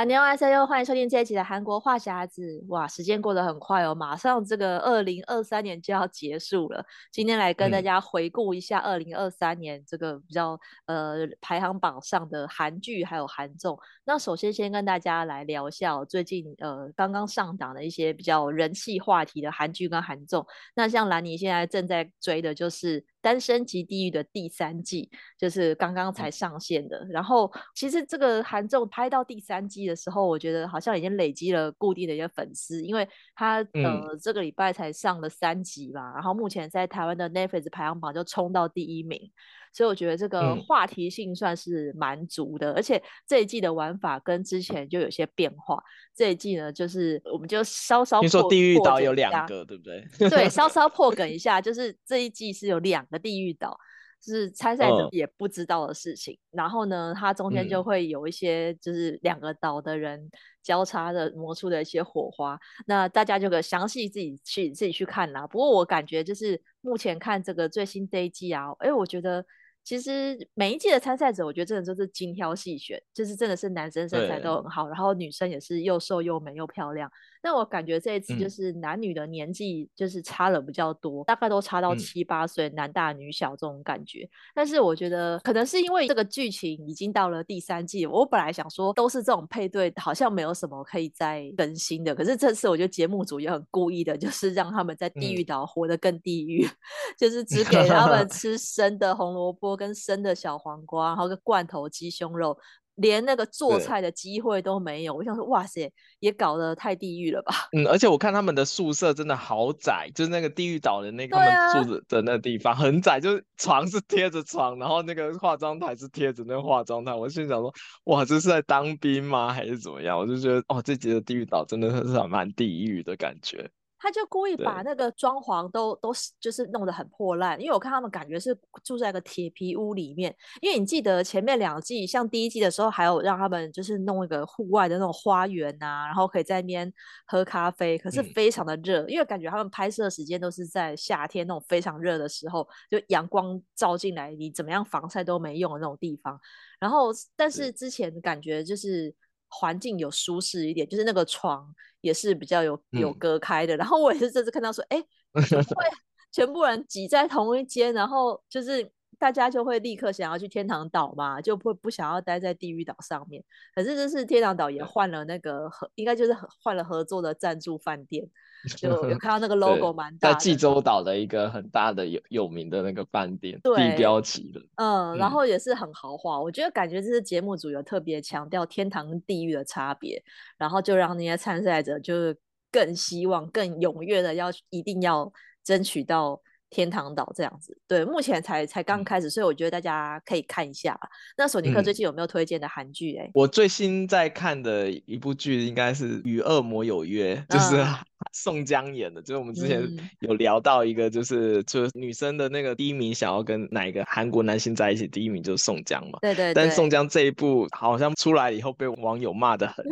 安妞哈塞哟，欢迎收听这一期的韩国话匣子。哇，时间过得很快哦，马上这个二零二三年就要结束了。今天来跟大家回顾一下二零二三年这个比较呃排行榜上的韩剧还有韩综。那首先先跟大家来聊一下最近呃刚刚上档的一些比较人气话题的韩剧跟韩综。那像兰妮现在正在追的就是《单身即地狱》的第三季，就是刚刚才上线的。然后其实这个韩综拍到第三季的时候，我觉得好像已经累积了固定的一些粉丝，因为他呃这个礼拜才上了三集吧，然后目前在台湾的 Netflix 排行榜就冲到第一名。所以我觉得这个话题性算是蛮足的，嗯，而且这一季的玩法跟之前就有些变化。这一季呢，就是我们就稍稍破，听说地狱岛有两个，对不对？对，稍 稍破梗一下，就是这一季是有两个地狱岛，就是参赛者也不知道的事情。嗯、然后呢，它中间就会有一些就是两个岛的人交叉的磨出的一些火花。那大家就可详细自己去自己去看啦。不过我感觉就是目前看这个最新这一季啊，哎，我觉得。其实每一届的参赛者，我觉得真的就是精挑细选，就是真的是男生身材都很好，然后女生也是又瘦又美又漂亮。但我感觉这一次就是男女的年纪就是差了比较多，嗯、大概都差到七八岁，男大女小这种感觉。但是我觉得可能是因为这个剧情已经到了第三季，我本来想说都是这种配对，好像没有什么可以再更新的。可是这次我觉得节目组也很故意的，就是让他们在地狱岛活得更地狱，嗯、就是只给他们 吃生的红萝卜跟生的小黄瓜，然后个罐头鸡胸肉。连那个做菜的机会都没有，我想说，哇塞，也搞得太地狱了吧？嗯，而且我看他们的宿舍真的好窄，就是那个地狱岛的那个他们住的的那个地方很窄，就是床是贴着床，然后那个化妆台是贴着那个化妆台。我心想说，哇，这是在当兵吗？还是怎么样？我就觉得，哦，这集的地狱岛真的是蛮地狱的感觉。他就故意把那个装潢都都就是弄得很破烂，因为我看他们感觉是住在一个铁皮屋里面。因为你记得前面两季，像第一季的时候，还有让他们就是弄一个户外的那种花园啊，然后可以在那边喝咖啡，可是非常的热，嗯，因为感觉他们拍摄时间都是在夏天那种非常热的时候，就阳光照进来，你怎么样防晒都没用的那种地方。然后，但是之前感觉就是。环境有舒适一点，就是那个床也是比较有有隔开的。嗯、然后我也是这次看到说，哎、会 全部人挤在同一间，然后就是大家就会立刻想要去天堂岛嘛，就不不想要待在地狱岛上面。可是这是天堂岛也换了那个合，应该就是换了合作的赞助饭店。就有看到那个 logo 蛮大的，在济州岛的一个很大的有有名的那个饭店，地标级的，嗯，然后也是很豪华。我觉得感觉这是节目组有特别强调天堂跟地狱的差别，然后就让那些参赛者就是更希望、更踊跃的要一定要争取到。天堂岛这样子，对，目前才才刚开始，所以我觉得大家可以看一下。那索尼克最近有没有推荐的韩剧？哎，我最新在看的一部剧应该是《与恶魔有约》，就是 宋江演的。就是我们之前有聊到一个，就是就是女生的那个第一名想要跟哪一个韩国男星在一起，第一名就是宋江嘛。对对。但是宋江这一部好像出来以后被网友骂得很，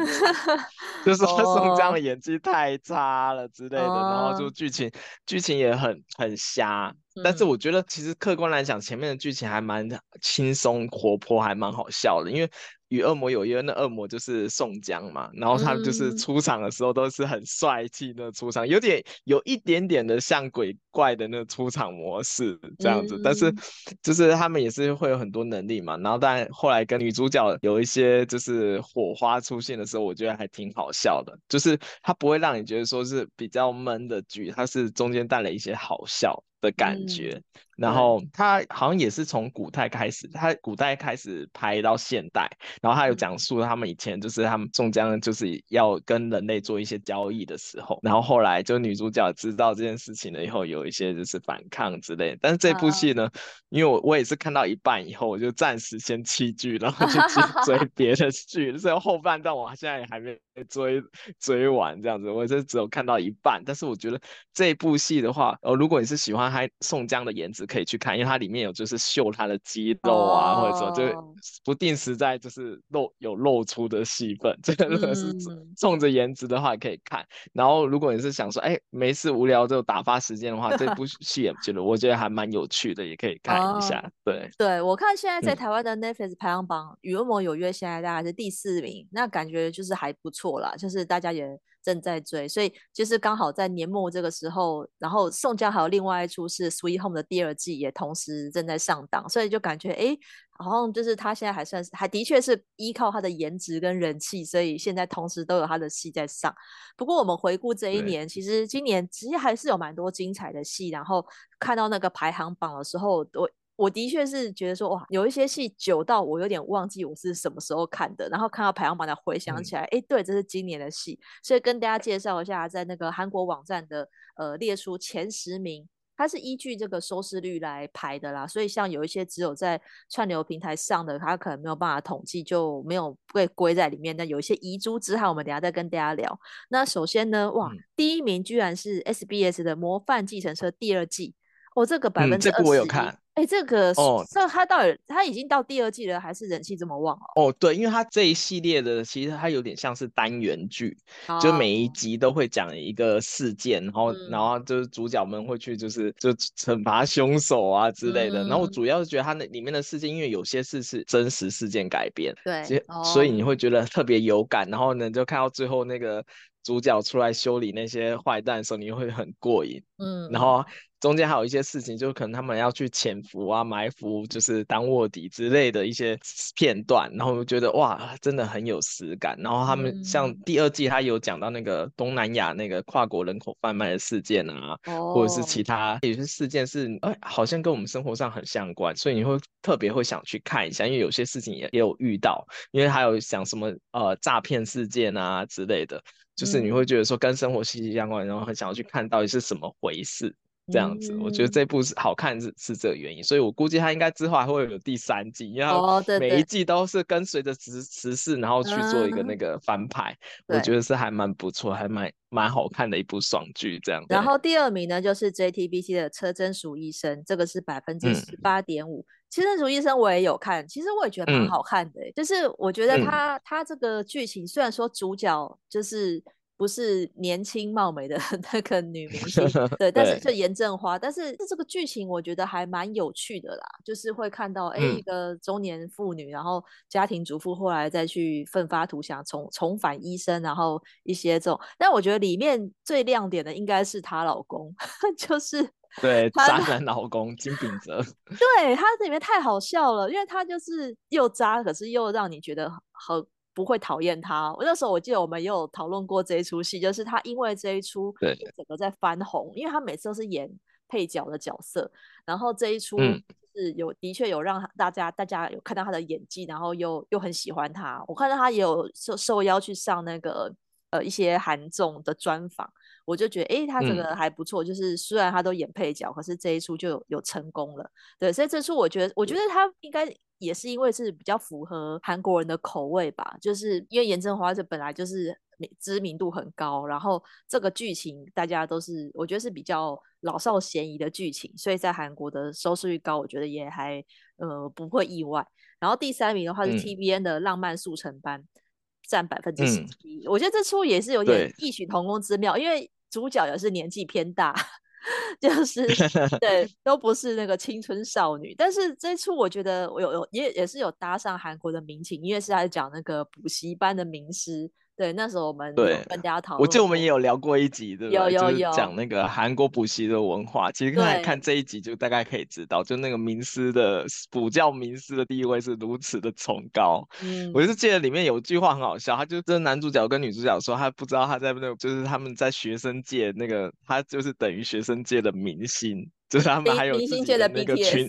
就是说宋江的演技太差了之类的，然后就剧情剧情也很很瞎。啊！但是我觉得，其实客观来讲，前面的剧情还蛮轻松活泼，还蛮好笑的，因为。与恶魔有约，那恶魔就是宋江嘛，然后他就是出场的时候都是很帅气的出场，有点有一点点的像鬼怪的那出场模式这样子，但是就是他们也是会有很多能力嘛，然后但后来跟女主角有一些就是火花出现的时候，我觉得还挺好笑的，就是他不会让你觉得说是比较闷的剧，他是中间带了一些好笑的感觉，嗯、然后他好像也是从古代开始，他古代开始拍到现代，然后他有讲述他们以前就是他们宋江就是要跟人类做一些交易的时候，然后后来就女主角知道这件事情了以后，有一些就是反抗之类的。但是这部戏呢，啊、因为我我也是看到一半以后，我就暂时先弃剧，然后就去追 别的剧，所以后半段我现在也还没追追完这样子，我就只有看到一半。但是我觉得这部戏的话，呃，如果你是喜欢。还宋江的颜值可以去看，因为它里面有就是秀他的肌肉啊，哦、或者说就不定时在就是露有露出的戏份，这个如果是冲着颜值的话可以看。嗯、然后如果你是想说，哎，没事无聊就打发时间的话，这部 戏也觉得我觉得还蛮有趣的，也可以看一下。哦、对，对我看现在在台湾的 Netflix 排行榜，嗯《与恶魔有约》现在大概是第四名，那感觉就是还不错啦，就是大家也。正在追，所以就是刚好在年末这个时候，然后宋佳还有另外一出是《Sweet Home》的第二季也同时正在上档，所以就感觉哎，好像就是他现在还算是还的确是依靠他的颜值跟人气，所以现在同时都有他的戏在上。不过我们回顾这一年，其实今年其实还是有蛮多精彩的戏，然后看到那个排行榜的时候，我。我的确是觉得说哇，有一些戏久到我有点忘记我是什么时候看的，然后看到排行榜才回想起来，哎、嗯，对，这是今年的戏，所以跟大家介绍一下，在那个韩国网站的呃列出前十名，它是依据这个收视率来排的啦，所以像有一些只有在串流平台上的，它可能没有办法统计，就没有被归在里面。但有一些遗珠之憾，我们等下再跟大家聊。那首先呢，哇，嗯、第一名居然是 SBS 的《模范继承车》第二季，哦，这个百分之二十，这部我有看。哎，这个哦，这他到底他已经到第二季了，还是人气这么旺哦？哦，对，因为他这一系列的其实它有点像是单元剧，哦、就每一集都会讲一个事件，然后、嗯、然后就是主角们会去就是就惩罚凶手啊之类的。嗯、然后我主要是觉得它那里面的事件，因为有些事是真实事件改编，对，所以你会觉得特别有感。然后呢，就看到最后那个主角出来修理那些坏蛋的时候，你会很过瘾。嗯，然后。中间还有一些事情，就可能他们要去潜伏啊、埋伏，就是当卧底之类的一些片段，然后我觉得哇，真的很有实感。然后他们像第二季，他有讲到那个东南亚那个跨国人口贩卖的事件啊，哦、或者是其他有些事件是哎，好像跟我们生活上很相关，所以你会特别会想去看一下，因为有些事情也也有遇到，因为还有想什么呃诈骗事件啊之类的，就是你会觉得说跟生活息息相关，然后很想要去看到底是什么回事。这样子，我觉得这部是好看是是这个原因，所以我估计他应该之后还会有第三季，因为每一季都是跟随着时时事，然后去做一个那个翻拍，我觉得是还蛮不错，还蛮蛮好看的一部爽剧这样。然后第二名呢，就是 JTBC 的《车真淑医生》，这个是百分之十八点五。车贞淑医生我也有看，其实我也觉得蛮好看的，就是我觉得他他这个剧情虽然说主角就是。不是年轻貌美的 那个女明星，对，但是就严正花，但是这个剧情我觉得还蛮有趣的啦，就是会看到哎、欸、一个中年妇女，然后家庭主妇后来再去奋发图强，重重返医生，然后一些这种，但我觉得里面最亮点的应该是她老公，就是对渣男老公金秉哲，对，他这里面太好笑了，因为他就是又渣，可是又让你觉得很。不会讨厌他。我那时候我记得我们也有讨论过这一出戏，就是他因为这一出对整个在翻红，因为他每次都是演配角的角色，然后这一出是有、嗯、的确有让大家大家有看到他的演技，然后又又很喜欢他。我看到他也有受受邀去上那个呃一些韩综的专访，我就觉得哎他这个还不错，嗯、就是虽然他都演配角，可是这一出就有有成功了。对，所以这出我觉得我觉得他应该。也是因为是比较符合韩国人的口味吧，就是因为严正花这本来就是知名度很高，然后这个剧情大家都是我觉得是比较老少咸宜的剧情，所以在韩国的收视率高，我觉得也还呃不会意外。然后第三名的话是 TVN 的《浪漫速成班》，占百分之十一，我觉得这出也是有点异曲同工之妙，因为主角也是年纪偏大。就是对，都不是那个青春少女，但是这出我觉得我有有也也是有搭上韩国的民情，因为是在讲那个补习班的名师。对，那时候我们对跟大家讨论，我记得我们也有聊过一集，对不对？有有有讲那个韩国补习的文化。其实刚才看这一集就大概可以知道，就那个名师的补教名师的地位是如此的崇高。嗯，我就是记得里面有句话很好笑，他就跟男主角跟女主角说，他不知道他在那，就是他们在学生界那个，他就是等于学生界的明星。就是他们还有自己的那个群，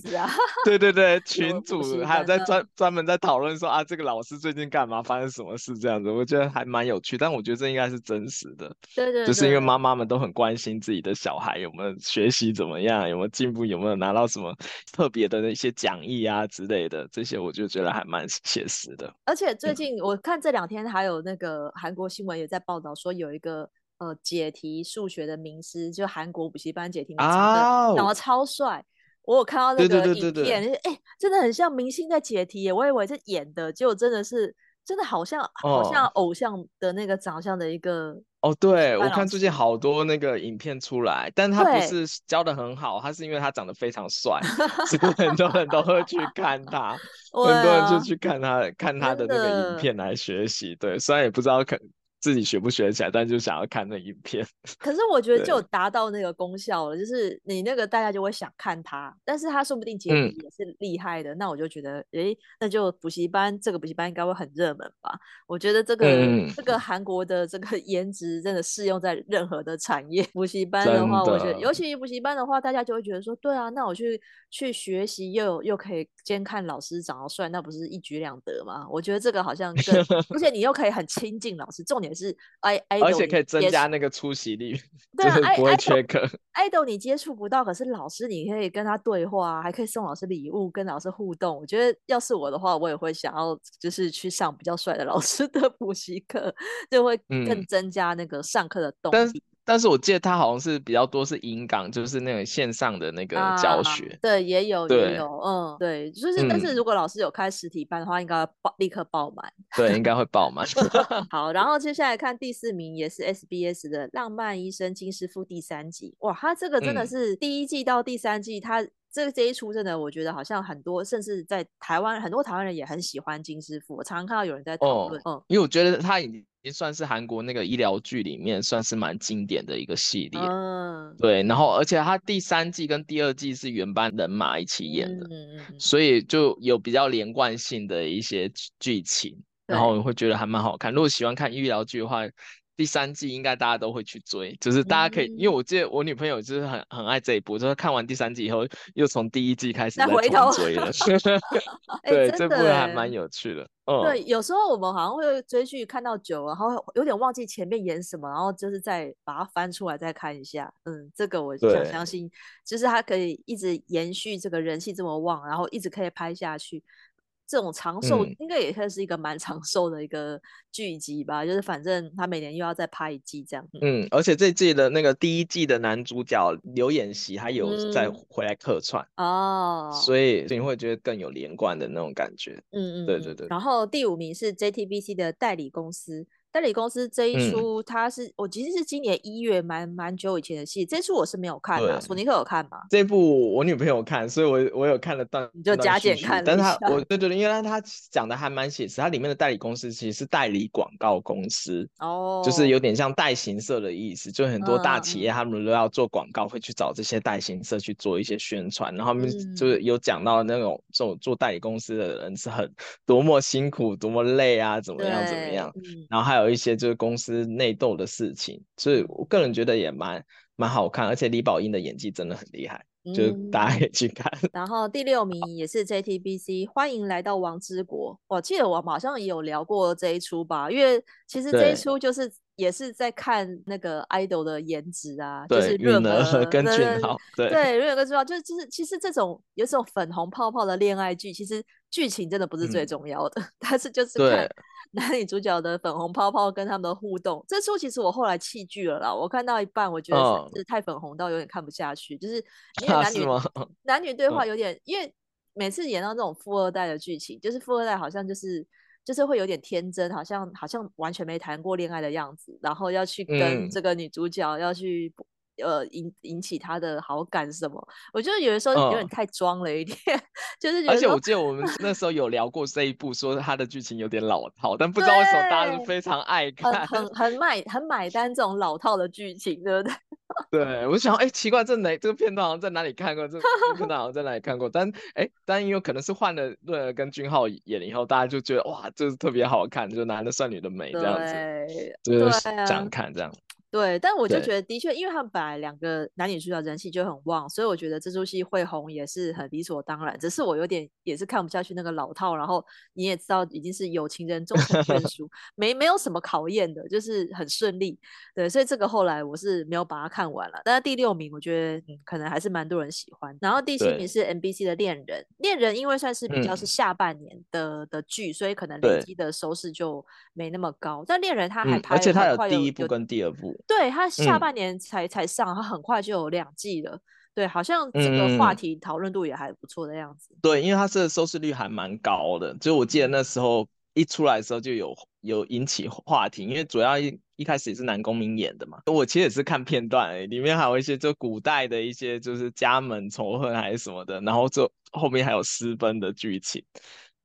对对对，群主还有在专专门在讨论说啊，这个老师最近干嘛，发生什么事这样子，我觉得还蛮有趣。但我觉得这应该是真实的，对对，就是因为妈妈们都很关心自己的小孩有没有学习怎么样，有没有进步，有没有拿到什么特别的那些讲义啊之类的，这些我就觉得还蛮写实的。而且最近我看这两天还有那个韩国新闻也在报道说有一个。呃，解题数学的名师，就韩国补习班解题名师，长得、oh. 超帅。我有看到那个影片，对对对对对，哎，真的很像明星在解题耶，我以为是演的，结果真的是真的好像、哦、好像偶像的那个长相的一个。哦，对，我看最近好多那个影片出来，但他不是教的很好，他是因为他长得非常帅，所以很多人都会去 看他，很多人就去看他看他的那个影片来学习。对，虽然也不知道可。自己学不学起来，但就想要看那影片。可是我觉得就达到那个功效了，就是你那个大家就会想看他，但是他说不定结局也是厉害的，嗯，那我就觉得，诶，那就补习班这个补习班应该会很热门吧？我觉得这个、嗯、这个韩国的这个 颜值真的适用在任何的产业。补习班的话，我觉得尤其补习班的话，大家就会觉得说，对啊，那我去去学习又又可以兼看老师长得帅，那不是一举两得吗？我觉得这个好像更，而且你又可以很亲近老师，重点。也是 i idol，而且可以增加那个出席率，对啊，就是不会缺课。idol 你接触不到，可是老师你可以跟他对话，还可以送老师礼物，跟老师互动。我觉得要是我的话，我也会想要就是去上比较帅的老师的补习课，就会更增加那个上课的动力。嗯但是我记得他好像是比较多是英港，就是那种线上的那个教学，啊、对，也有也有，嗯，对，就是、嗯、但是如果老师有开实体班的话，应该爆立刻爆满，对，应该会爆满。好，然后接下来看第四名，也是 SBS 的《浪漫医生金师傅》第三季，哇，他这个真的是第一季到第三季，他、嗯、这个这一出真的，我觉得好像很多，甚至在台湾很多台湾人也很喜欢金师傅，我常常看到有人在讨论，哦、嗯，因为我觉得他已经。也算是韩国那个医疗剧里面算是蛮经典的一个系列，嗯，对，然后而且它第三季跟第二季是原班人马一起演的，所以就有比较连贯性的一些剧情，然后我会觉得还蛮好看。如果喜欢看医疗剧的话。第三季应该大家都会去追，就是大家可以，嗯、因为我记得我女朋友就是很很爱这一部，就是看完第三季以后，又从第一季开始再重追了。对，这部还蛮有趣的。嗯，对，有时候我们好像会追剧看到久了，然后有点忘记前面演什么，然后就是再把它翻出来再看一下。嗯，这个我想相信，就是它可以一直延续这个人气这么旺，然后一直可以拍下去。这种长寿应该也算是一个蛮长寿的一个剧集吧，嗯，就是反正他每年又要再拍一季这样。嗯，而且这季的那个第一季的男主角刘演熙他有再回来客串哦，嗯，所以你会觉得更有连贯的那种感觉。嗯嗯，对对对。然后第五名是 JTBC 的代理公司。代理公司这一出，它是、嗯、我其实是今年一月蛮蛮久以前的戏，这出我是没有看的。索尼克有看吗？这部我女朋友看，所以我我有看了段，你就加减看。但是他我对对对，因为他讲的还蛮写实，它里面的代理公司其实是代理广告公司哦，就是有点像代行社的意思，就很多大企业他们都要做广告，会去找这些代行社去做一些宣传，然后他们就是有讲到那种这种做代理公司的人是很多么辛苦，多么累啊，怎么样怎么样，然后还有。有一些就是公司内斗的事情，所以我个人觉得也蛮蛮好看，而且李宝英的演技真的很厉害。就是大家可以去看，嗯，然后第六名也是 JTBC，欢迎来到王之国。我记得我好像也有聊过这一出吧，因为其实这一出就是也是在看那个 idol 的颜值啊，就是润娥跟俊昊，对对，润娥跟俊昊，就是就是其实这种有这种粉红泡泡的恋爱剧，其实剧情真的不是最重要的，嗯，但是就是看男女主角的粉红泡泡跟他们的互动。这出其实我后来弃剧了啦，我看到一半，我觉得是太粉红到有点看不下去，哦，就是。男女 男女对话有点，因为每次演到这种富二代的剧情，就是富二代好像就是就是会有点天真，好像好像完全没谈过恋爱的样子，然后要去跟这个女主角要去呃引引起他的好感什么，我觉得有的时候有点太装了一点，就是而且我记得我们 那时候有聊过这一部，说他的剧情有点老套，但不知道为什么大家都非常爱看，很很买很买单这种老套的剧情，对不对？对，我想，哎、欸，奇怪，这哪这个片段好像在哪里看过？这个片段好像在哪里看过？但，哎、欸，但因为可能是换了润儿跟俊浩演了以后，大家就觉得哇，这是特别好看，就男的帅，女的美这样子，就是这样看这样。对，但我就觉得的确，因为他们本来两个男女主角人气就很旺，所以我觉得这出戏会红也是很理所当然。只是我有点也是看不下去那个老套，然后你也知道已经是有情人终成眷 属，没没有什么考验的，就是很顺利。对，所以这个后来我是没有把它看完了。但是第六名我觉得、嗯、可能还是蛮多人喜欢。然后第七名是 MBC 的恋人，恋人因为算是比较是下半年的、嗯、的剧，所以可能累积的收视就没那么高。但恋人他还拍、嗯，而且他有第一部跟第二部。对，他下半年才、嗯、才上，他很快就有两季了。对，好像这个话题讨论度也还不错的样子。对，因为它这个收视率还蛮高的，就我记得那时候一出来的时候就有有引起话题，因为主要一一开始也是南宫珉演的嘛。我其实也是看片段，里面还有一些就古代的一些就是家门仇恨还是什么的，然后就后面还有私奔的剧情。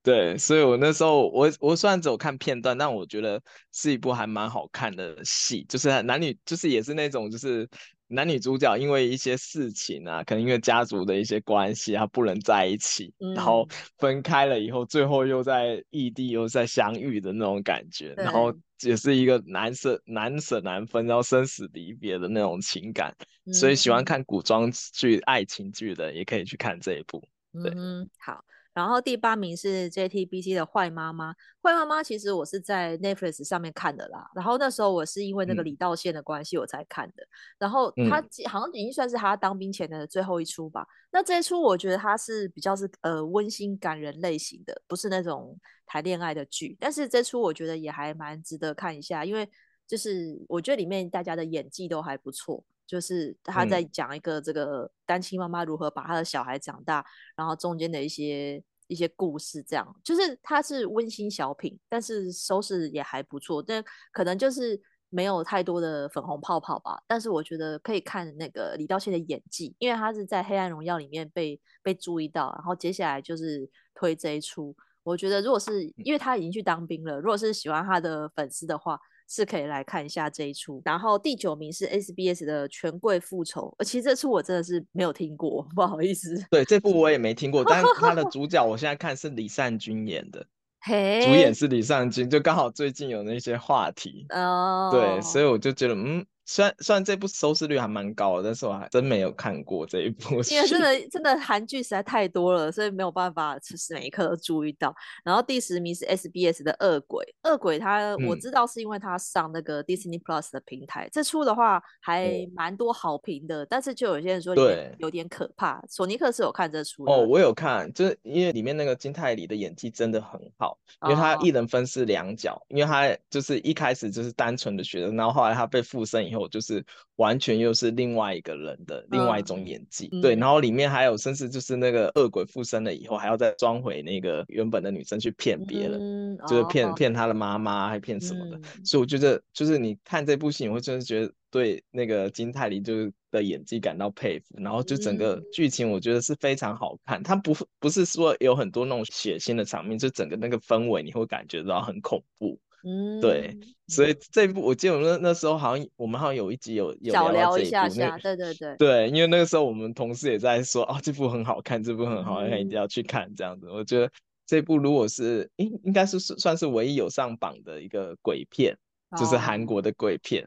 对，所以我那时候我我虽然只有看片段，但我觉得是一部还蛮好看的戏，就是男女就是也是那种就是男女主角因为一些事情啊，可能因为家族的一些关系他不能在一起，嗯、然后分开了以后，最后又在异地又在相遇的那种感觉，然后也是一个难舍难舍难分，然后生死离别的那种情感，嗯、所以喜欢。看古装剧、爱情剧的也可以去看这一部。对，嗯，好。然后第八名是 JTBC 的坏妈妈，坏妈妈其实我是在 Netflix 上面看的啦。然后那时候我是因为那个李道宪的关系我才看的。嗯、然后他好像已经算是他当兵前的最后一出吧。嗯、那这一出我觉得他是比较是呃温馨感人类型的，不是那种谈恋爱的剧。但是这出我觉得也还蛮值得看一下，因为就是我觉得里面大家的演技都还不错。就是他在讲一个这个单亲妈妈如何把他的小孩长大，嗯、然后中间的一些一些故事，这样就是它是温馨小品，但是收视也还不错，但可能就是没有太多的粉红泡泡吧。但是我觉得可以看那个李道宪的演技，因为他是在《黑暗荣耀》里面被被注意到，然后接下来就是推这一出。我觉得如果是因为他已经去当兵了，如果是喜欢他的粉丝的话。是可以来看一下这一出，然后第九名是 SBS 的《权贵复仇》，呃，其实这出我真的是没有听过，不好意思。对，这部我也没听过，但是他的 主角我现在看是李善均演的，嘿，主演是李善均，就刚好最近有那些话题哦，对，所以我就觉得嗯。虽然虽然这部收视率还蛮高的，但是我还真没有看过这一部戏。因为真的真的韩剧实在太多了，所以没有办法就是每一刻都注意到。然后第十名是 SBS 的《恶鬼》，恶鬼它我知道是因为它上那个 Disney Plus 的平台，嗯、这出的话还蛮多好评的，嗯、但是就有些人说对有点可怕。索尼克是有看这出哦，我有看，就是因为里面那个金泰梨的演技真的很好，因为他一人分饰两角，哦、因为他就是一开始就是单纯的学生，然后后来他被附身以后。就是完全又是另外一个人的另外一种演技，嗯、对，然后。里面还有甚至就是那个恶鬼附身了以后，还要再装回那个原本的女生去骗别人，嗯、就是骗骗、哦、他的妈妈还骗什么的，嗯、所以我觉得就是你看这部戏，你会真的觉得对那个金泰梨就是的演技感到佩服，然后就整个剧情我觉得是非常好看，它不不是说有很多那种血腥的场面，就整个那个氛围你会感觉到很恐怖。嗯，对，所以这一部我记得我那那时候好像我们好像有一集有有聊，聊一下下，对对对，对，因为那个时候我们同事也在说，哦，这部很好看，这部很好看，嗯、一定要去看这样子。我觉得这部如果是应应该是算是唯一有上榜的一个鬼片，哦、就是韩国的鬼片。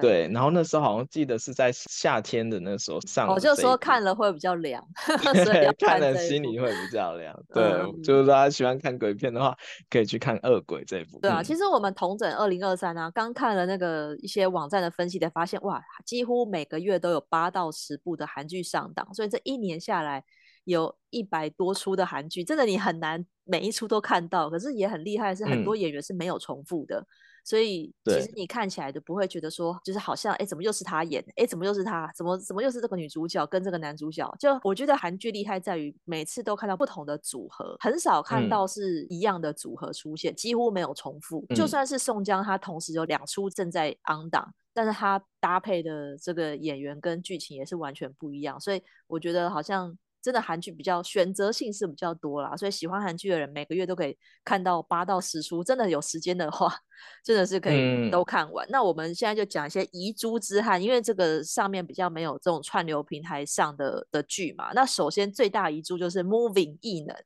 对，对，然后那时候好像记得是在夏天的那时候上，我就说看了会比较凉，所以看了心里会比较凉。对，嗯、就是大家喜欢看鬼片的话，可以去看《恶鬼》这一部。对啊，其实我们同整二零二三啊，刚看了那个一些网站的分析，才发现哇，几乎每个月都有八到十部的韩剧上档，所以这一年下来有一百多出的韩剧，真的你很难每一出都看到。可是也很厉害，是很多演员是没有重复的。嗯所以其实你看起来就不会觉得说，就是好像哎，怎么又是他演？哎，怎么又是他？怎么怎么又是这个女主角跟这个男主角？就我觉得韩剧厉害在于每次都看到不同的组合，很少看到是一样的组合出现，嗯、几乎没有重复。嗯、就算是宋江，他同时有两出正在 on 档，但是他搭配的这个演员跟剧情也是完全不一样。所以我觉得好像。真的韩剧比较选择性是比较多啦，所以喜欢韩剧的人每个月都可以看到八到十出，真的有时间的话，真的是可以都看完。嗯、那我们现在就讲一些遗珠之憾，因为这个上面比较没有这种串流平台上的的剧嘛。那首先最大遗珠就是 Moving 异能，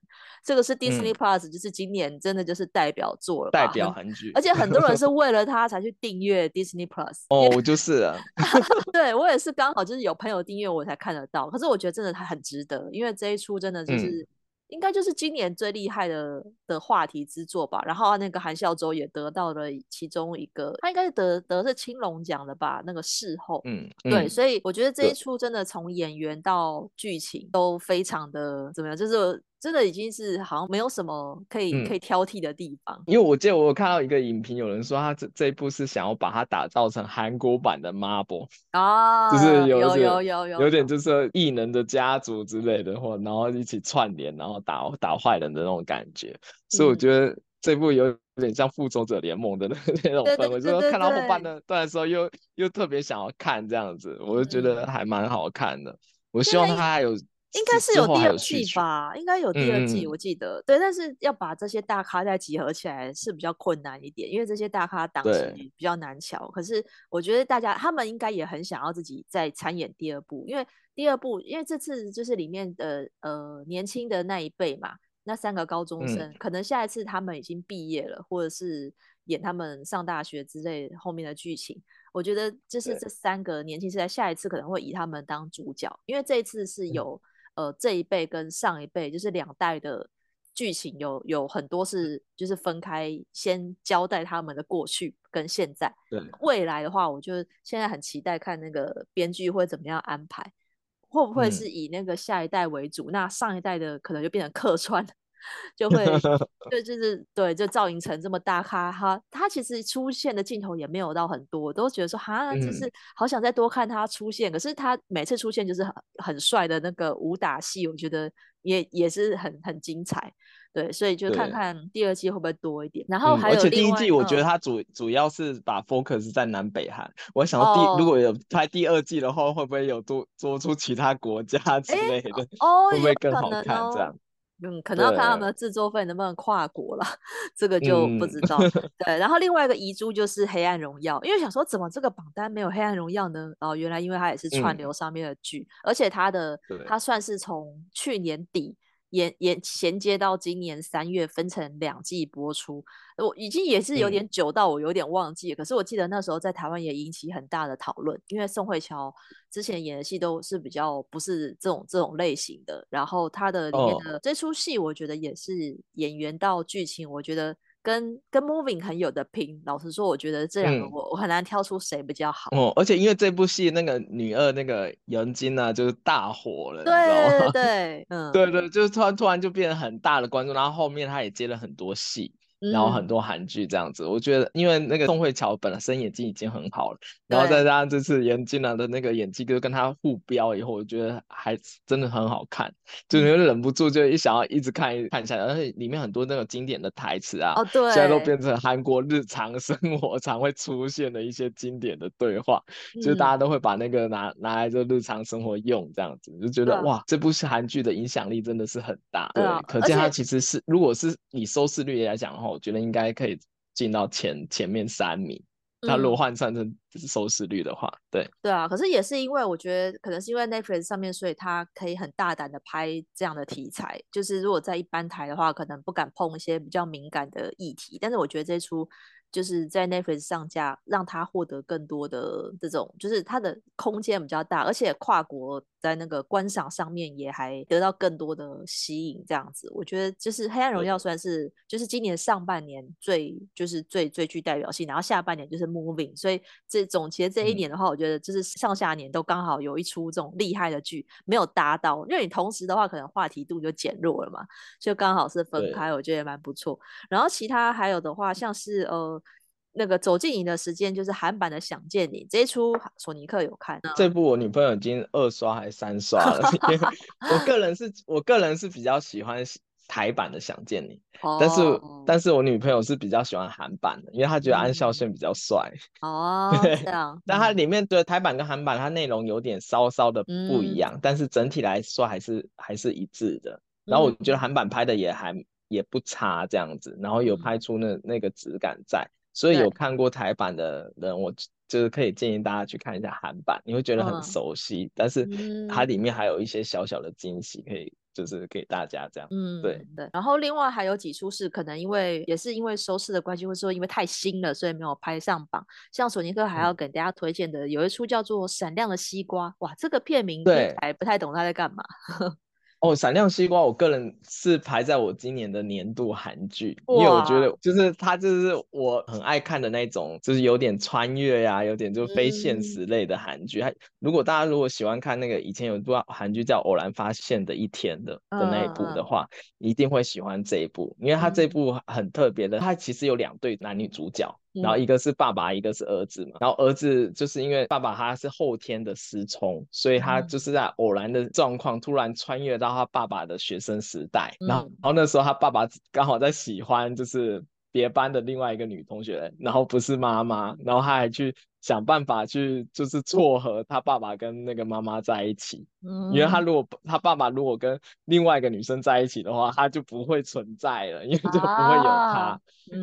这个是 Disney Plus，、嗯、就是今年真的就是代表作了，代表 韩剧，而且很多人是 为了它才去订阅 Disney Plus。哦，我就是啊，对我也是刚好就是有朋友订阅我才看得到，可是我觉得真的它很值得。因为这一出真的就是，嗯、应该就是今年最厉害的的话题之作吧。然后那个韩孝周也得到了其中一个，他应该是得得是青龙奖的吧？那个事后，嗯，嗯对，所以我觉得这一出真的从演员到剧情都非常的怎么样，就是真的已经是好像没有什么可以、嗯、可以挑剔的地方。因为我记得我有看到一个影评，有人说他这这一部是想要把它打造成韩国版的 Marvel 啊，就是有有有有有点就是异能的家族之类的，或然后一起串联，然后打打坏人的那种感觉。所以我觉得这部有点像复仇者联盟的那 那种氛围，就是看到后半的段的时候又，又又特别想要看这样子，我就觉得还蛮好看的。我希望他还有。应该是有第二季吧，应该有第二季，我记得、嗯、对。但是要把这些大咖再集合起来是比较困难一点，因为这些大咖档期比较难瞧。可是我觉得大家他们应该也很想要自己再参演第二部，因为第二部，因为这次就是里面的呃年轻的那一辈嘛，那三个高中生、嗯，可能下一次他们已经毕业了，或者是演他们上大学之类后面的剧情。我觉得就是这三个年轻世代下一次可能会以他们当主角，因为这一次是有。嗯呃，这一辈跟上一辈就是两代的剧情有有很多是就是分开，先交代他们的过去跟现在。对，未来的话，我就现在很期待看那个编剧会怎么样安排，会不会是以那个下一代为主，嗯、那上一代的可能就变成客串。就会，对，就是对，就赵寅成这么大咖，哈他其实出现的镜头也没有到很多，都觉得说哈，就是好想再多看他出现。嗯、可是他每次出现就是很很帅的那个武打戏，我觉得也也是很很精彩。对，所以就看看第二季会不会多一点。然后还有、嗯、而且第一季我觉得他主、嗯、主要是把 focus 在南北韩。我想第、哦、如果有拍第二季的话，会不会有多多出其他国家 之类的？哦，会不会更好看这样？嗯，可能要看他们的制作费能不能跨国了，这个就不知道。嗯、对，然后另外一个遗珠就是《黑暗荣耀》，因为想说怎么这个榜单没有《黑暗荣耀》呢？哦，原来因为它也是串流上面的剧，嗯，而且它的它算是从去年底。延延衔接到今年三月，分成两季播出。我已经也是有点久到我有点忘记可是我记得那时候在台湾也引起很大的讨论，因为宋慧乔之前演的戏都是比较不是这种这种类型的，然后她的里面的这出戏，我觉得也是演员到剧情，我觉得。跟跟 Moving 很有的拼，老实说，我觉得这两个我、嗯、我很难挑出谁比较好。哦，而且因为这部戏那个女二那个杨金呢，就是大火了，对对对，对，嗯，对对，就是突然突然就变得很大的关注，然后后面她也接了很多戏。然后很多韩剧这样子，嗯，我觉得因为那个宋慧乔本身演技已经很好了，然后再加上这次严俊南的那个演技，就跟他互飙以后，我觉得还真的很好看，就你会忍不住就一想要一直看一看下来，而且里面很多那个经典的台词啊，哦对，现在都变成韩国日常生活常会出现的一些经典的对话，嗯，就是大家都会把那个拿拿来就日常生活用这样子，就觉得哇，这部是韩剧的影响力真的是很大，对，对可见它其实是如果是以收视率来讲的话。我觉得应该可以进到前前面三名。他如果换算成收视率的话，嗯，对对啊。可是也是因为我觉得，可能是因为 Netflix 上面，所以他可以很大胆的拍这样的题材。就是如果在一般台的话，可能不敢碰一些比较敏感的议题。但是我觉得这出。就是在 Netflix 上架，让他获得更多的这种，就是他的空间比较大，而且跨国在那个观赏上面也还得到更多的吸引，这样子，我觉得就是《黑暗荣耀》算是就是今年上半年最就是最最具代表性，然后下半年就是 Moving，所以这总结这一年的话，我觉得就是上下年都刚好有一出这种厉害的剧没有搭到，因为你同时的话可能话题度就减弱了嘛，就刚好是分开，我觉得也蛮不错。然后其他还有的话，像是呃。那个走进你的时间就是韩版的《想见你》这一出，索尼克有看。这部我女朋友已经二刷还是三刷了。因为 我个人是我个人是比较喜欢台版的《想见你》，oh. 但是但是我女朋友是比较喜欢韩版的，因为她觉得安孝燮比较帅。哦、oh. 对，这样。但它里面的台版跟韩版，它内容有点稍稍的不一样，mm. 但是整体来说还是还是一致的。然后我觉得韩版拍的也还也不差，这样子，然后有拍出那那个质感在。所以有看过台版的人，我就是可以建议大家去看一下韩版，你会觉得很熟悉，嗯、但是它里面还有一些小小的惊喜，可以就是给大家这样。嗯，对对。然后另外还有几出是可能因为也是因为收视的关系，或者说因为太新了，所以没有拍上榜。像索尼克还要给大家推荐的、嗯、有一出叫做《闪亮的西瓜》，哇，这个片名对还不太懂他在干嘛。哦，闪亮西瓜，我个人是排在我今年的年度韩剧，因为我觉得就是它就是我很爱看的那种，就是有点穿越呀、啊，有点就非现实类的韩剧。还、嗯、如果大家如果喜欢看那个以前有一部韩剧叫《偶然发现的一天》的的那一部的话，嗯、一定会喜欢这一部，因为它这部很特别的，它其实有两对男女主角。然后一个是爸爸，一个是儿子嘛。然后儿子就是因为爸爸他是后天的失聪，所以他就是在偶然的状况突然穿越到他爸爸的学生时代。然后，然后那时候他爸爸刚好在喜欢就是别班的另外一个女同学，然后不是妈妈，然后他还去想办法去就是撮合他爸爸跟那个妈妈在一起。嗯，因为他如果他爸爸如果跟另外一个女生在一起的话，他就不会存在了，因为就不会有他。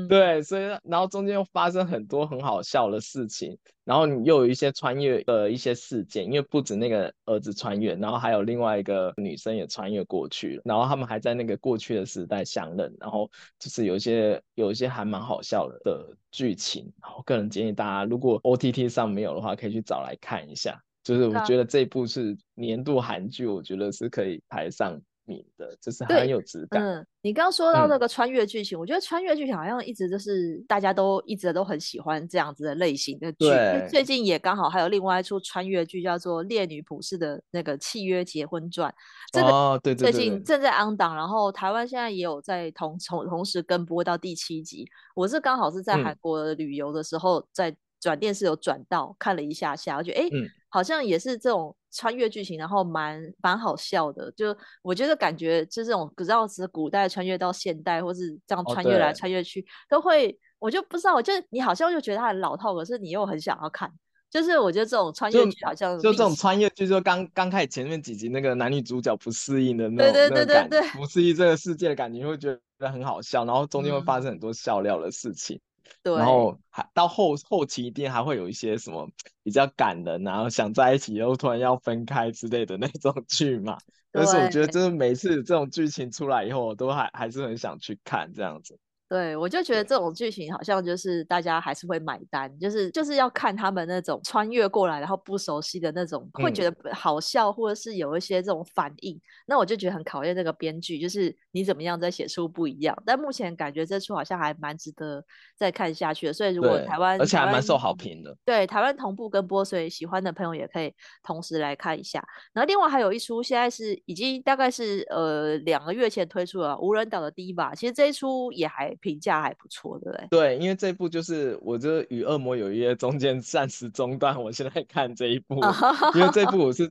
对，所以然后中间又发生很多很好笑的事情，然后你又有一些穿越的一些事件，因为不止那个儿子穿越，然后还有另外一个女生也穿越过去了，然后他们还在那个过去的时代相认，然后就是有一些有一些还蛮好笑的的剧情，然后个人建议大家如果 OTT 上没有的话，可以去找来看一下，就是我觉得这部是年度韩剧，我觉得是可以排上。你的就是很有质感。嗯，你刚刚说到那个穿越剧情，嗯，我觉得穿越剧情好像一直就是大家都一直都很喜欢这样子的类型的剧。最近也刚好还有另外一出穿越剧叫做《烈女普世的那个契约结婚传》，这个最近正在 on 档，然后台湾现在也有在同同同时跟播到第七集。我是刚好是在韩国旅游的时候在转电视有转到看了一下下，我觉得哎。欸嗯好像也是这种穿越剧情，然后蛮蛮好笑的。就我觉得感觉，就这种不知道是古代穿越到现代，或是这样穿越来穿越去，哦、都会。我就不知道，我就你好像就觉得它很老套，可是你又很想要看。就是我觉得这种穿越剧好像就，就这种穿越剧，就刚刚开始前面几集那个男女主角不适应的那种，对对对对对，不适应这个世界的感觉，你会觉得很好笑，然后中间会发生很多笑料的事情。嗯对，然后还到后后期一定还会有一些什么比较感人，然后想在一起又突然要分开之类的那种 剧嘛。但是我觉得，就是每次这种剧情出来以后，我都还还是很想去看这样子。对，我就觉得这种剧情好像就是大家还是会买单，就是就是要看他们那种穿越过来然后不熟悉的那种，会觉得好笑，或者是有一些这种反应。嗯、那我就觉得很考验这个编剧，就是你怎么样再写出不一样。但目前感觉这出好像还蛮值得再看下去的。所以如果台湾，而且还蛮受好评的，对台湾同步跟播，所以喜欢的朋友也可以同时来看一下。然后另外还有一出，现在是已经大概是呃两个月前推出了《无人岛的 Diva》，其实这一出也还。评价还不错，对不对？对，因为这部就是我这与恶魔有约中间暂时中断，我现在看这一部，因为这部我是，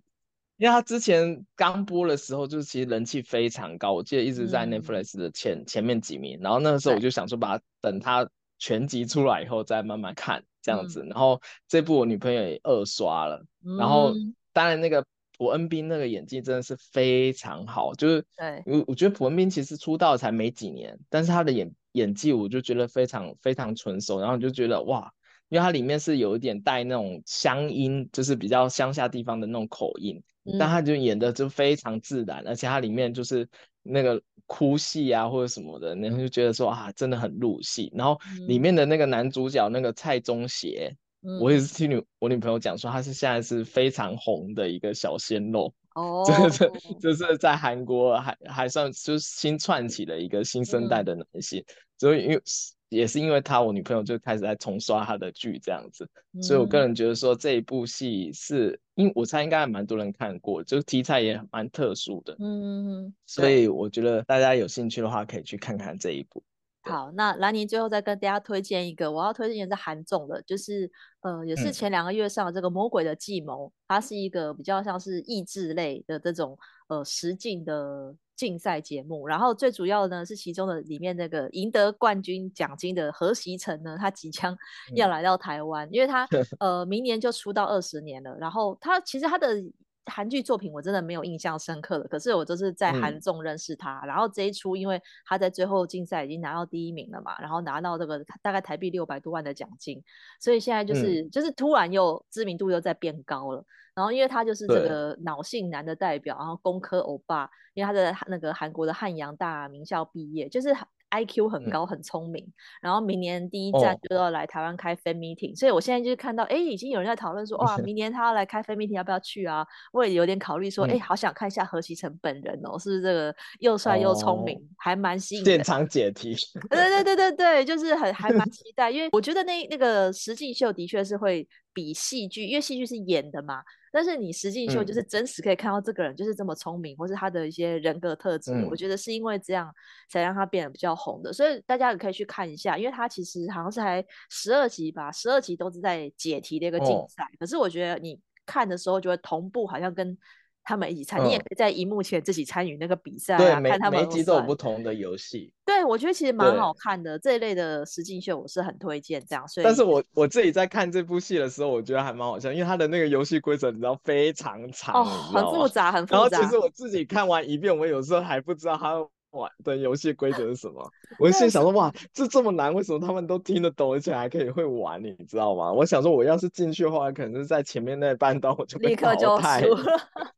因为他之前刚播的时候，就是其实人气非常高，我记得一直在 Netflix 的前、嗯、前面几名，然后那个时候我就想说，把它等它全集出来以后再慢慢看这样子，嗯、然后这部我女朋友也二刷了，嗯、然后当然那个。朴恩斌那个演技真的是非常好，就是，我我觉得朴恩斌其实出道才没几年，但是他的演演技我就觉得非常非常纯熟，然后就觉得哇，因为他里面是有一点带那种乡音，就是比较乡下地方的那种口音，嗯、但他就演的就非常自然，而且他里面就是那个哭戏啊或者什么的，然后就觉得说啊真的很入戏，然后里面的那个男主角那个蔡宗协。我也是听女我女朋友讲说，她是现在是非常红的一个小鲜肉，哦，就是就是在韩国还还算就是新串起的一个新生代的男性，嗯、所以因为也是因为他，我女朋友就开始在重刷他的剧这样子，嗯、所以我个人觉得说这一部戏是，因为我猜应该还蛮多人看过，就是题材也蛮特殊的，嗯，所以我觉得大家有兴趣的话可以去看看这一部。好，那兰妮最后再跟大家推荐一个，我要推荐的是韩总的，就是呃，也是前两个月上的这个《魔鬼的计谋》，嗯，它是一个比较像是益智类的这种呃实境的竞赛节目。然后最主要的呢是其中的里面那个赢得冠军奖金的何习成呢，他即将要来到台湾，嗯，因为他 呃明年就出道二十年了。然后他其实他的。韩剧作品我真的没有印象深刻的，可是我就是在韩综认识他，嗯，然后这一出因为他在最后竞赛已经拿到第一名了嘛，然后拿到这个大概台币六百多万的奖金，所以现在就是，嗯，就是突然又知名度又在变高了，然后因为他就是这个脑性男的代表，然后工科欧巴，因为他在那个韩国的汉阳大名校毕业，就是。IQ 很高，很聪明。嗯、然后明年第一站就要来台湾开 fan meeting，、哦、所以我现在就是看到，哎，已经有人在讨论说，哇，明年他要来开 fan meeting，要不要去啊？我也有点考虑说，哎、嗯，好想看一下何其成本人哦，是不是这个又帅又聪明，哦、还蛮吸引。现场解题。对对对对对，就是很还蛮 期待，因为我觉得那那个实境秀的确是会比戏剧，因为戏剧是演的嘛。但是你实境秀就是真实可以看到这个人就是这么聪明，嗯、或是他的一些人格特质、嗯，我觉得是因为这样才让他变得比较红的，所以大家也可以去看一下，因为他其实好像是还十二集吧，十二集都是在解题的一个竞赛、哦，可是我觉得你看的时候就会同步，好像跟。他们一起参、嗯，你也可以在荧幕前自己参与那个比赛啊，看他们每集都有不同的游戏。对，我觉得其实蛮好看的，这一类的实境秀我是很推荐这样。所以，但是我我自己在看这部戏的时候，我觉得还蛮好笑，因为他的那个游戏规则你知道非常长，哦，很复杂，很复杂。然后其实我自己看完一遍，我有时候还不知道他。玩的游戏规则是什么？我心想说，哇，这这么难，为什么他们都听得懂，而且还可以会玩？你知道吗？我想说，我要是进去的话，可能是在前面那半段我就被淘汰，立刻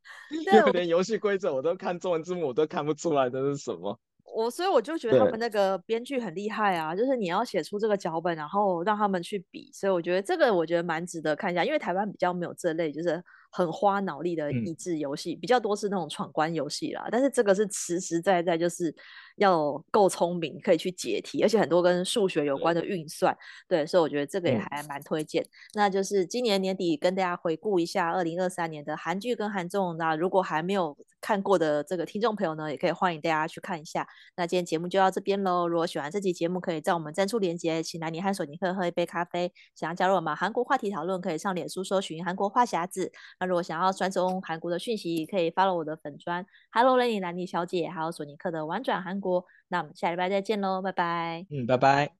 就连游戏规则我都看中文字幕，我都看不出来这是什么。我所以我就觉得他们那个编剧很厉害啊，就是你要写出这个脚本，然后让他们去比，所以我觉得这个我觉得蛮值得看一下，因为台湾比较没有这类，就是。很花脑力的益智游戏，嗯，比较多是那种闯关游戏啦，但是这个是实实在在就是要够聪明，可以去解题，而且很多跟数学有关的运算，对，所以我觉得这个也还蛮推荐，嗯。那就是今年年底跟大家回顾一下二零二三年的韩剧跟韩综，那如果还没有看过的这个听众朋友呢，也可以欢迎大家去看一下。那今天节目就到这边喽，如果喜欢这期节目，可以在我们赞助连接，请来你和索尼克喝一杯咖啡。想要加入我们韩国话题讨论，可以上脸书搜寻韩国话匣子。那如果想要专注韩国的讯息，可以 follow 我的粉专，Hello Lenny 兰妮小姐，还有索尼克的玩转韩那我们下礼拜再见喽，拜拜。嗯，拜拜。